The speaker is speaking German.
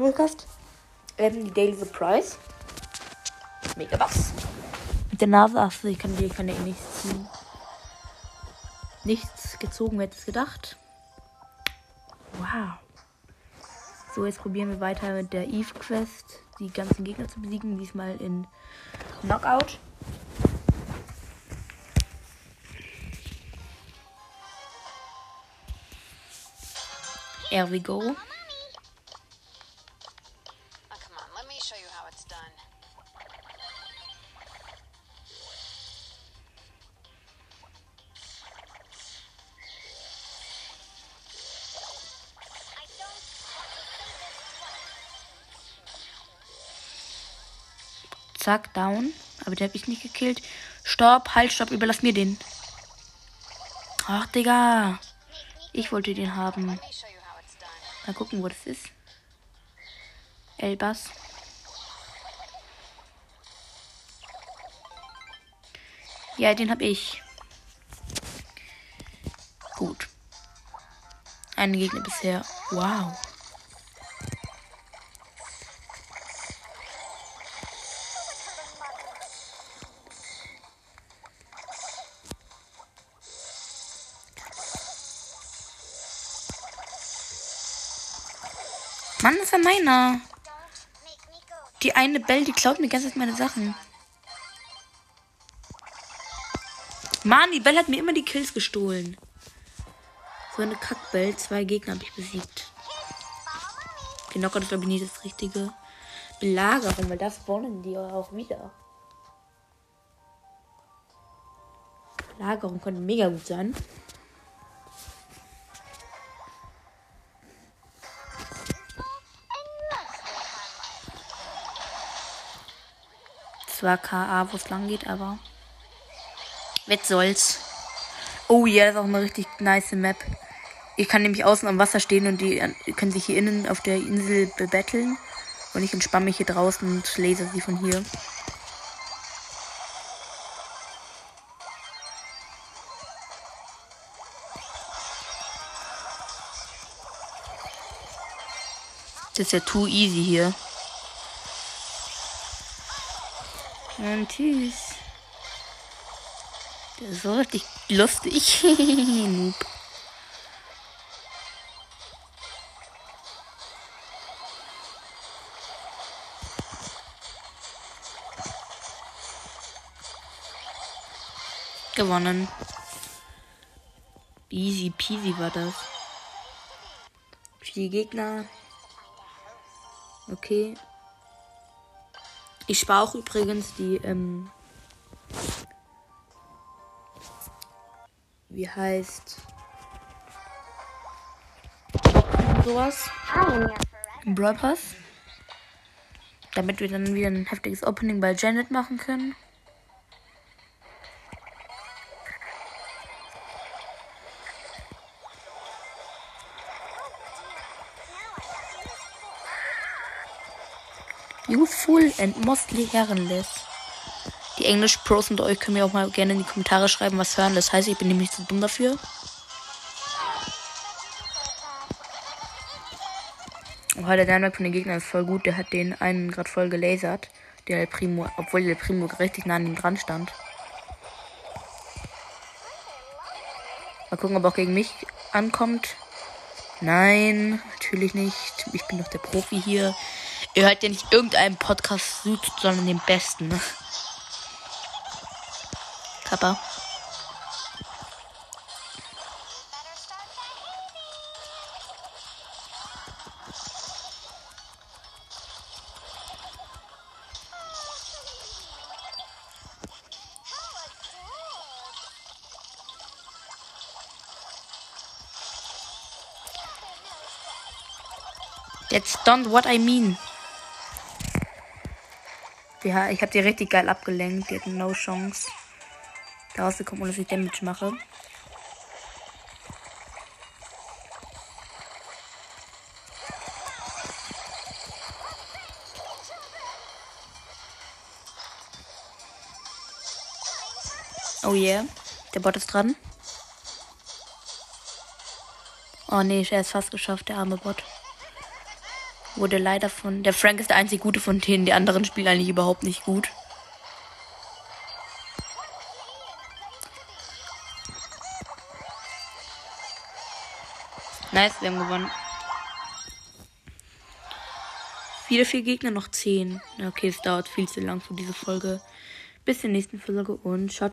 Podcast. Ähm, die Daily Surprise. Mega was. Mit der Nase, achso, ich kann, ich kann ja eh nichts ziehen. Nichts gezogen, wer hätte es gedacht. Wow. So, jetzt probieren wir weiter mit der Eve Quest, die ganzen Gegner zu besiegen. Diesmal in Knockout. Here we go. Zack, down. Aber den habe ich nicht gekillt. Stopp, halt, stopp, überlass mir den. Ach, Digga. Ich wollte den haben. Mal gucken, wo das ist. Elbas. Ja, den hab ich. Gut. Ein Gegner bisher. Wow. Mann, das ja meiner. Die eine Bell, die klaut mir die ganze Zeit meine Sachen. Mann, die Bell hat mir immer die Kills gestohlen. So eine Kackbell. Zwei Gegner habe ich besiegt. Die Knocker ist, glaube ich, nicht das richtige. Belagerung, weil das wollen die auch wieder. Belagerung könnte mega gut sein. Zwar KA, wo es lang geht, aber. Was soll's. Oh ja, das ist auch eine richtig nice Map. Ich kann nämlich außen am Wasser stehen und die äh, können sich hier innen auf der Insel bebetteln. Und ich entspanne mich hier draußen und laser sie von hier. Das ist ja too easy hier. Und tschüss. Das ist richtig lustig. Noob. Gewonnen. Easy peasy war das. Vier Gegner. Okay. Ich spare auch übrigens die, ähm, wie heißt sowas im. Damit wir dann wieder ein heftiges Opening bei Janet machen können. Youthful and mostly herrenless. Die Englisch-Pros unter euch können mir auch mal gerne in die Kommentare schreiben, was hören. Das heißt, ich bin nämlich zu dumm dafür. Oh, der Dynamite von den Gegnern ist voll gut. Der hat den einen gerade voll gelasert. Der El Primo, obwohl der Primo richtig nah an ihm dran stand. Mal gucken, ob er auch gegen mich ankommt. Nein, natürlich nicht. Ich bin doch der Profi hier. Ihr hört ja nicht irgendeinen Podcast, sondern den besten. Ne? Kappa. That's don't what I mean. Ja, ich habe die richtig geil abgelenkt. Die hatten no Chance. Da rausgekommen, ohne dass ich Damage mache. Oh yeah. Der Bot ist dran. Oh nee, er ist fast geschafft, der arme Bot. Wurde leider von. Der Frank ist der einzig Gute von denen. Die anderen spielen eigentlich überhaupt nicht gut. Nice, wir haben gewonnen. Wieder vier Gegner, noch zehn. Okay, es dauert viel zu lang für diese Folge. Bis zur nächsten Folge und schaut.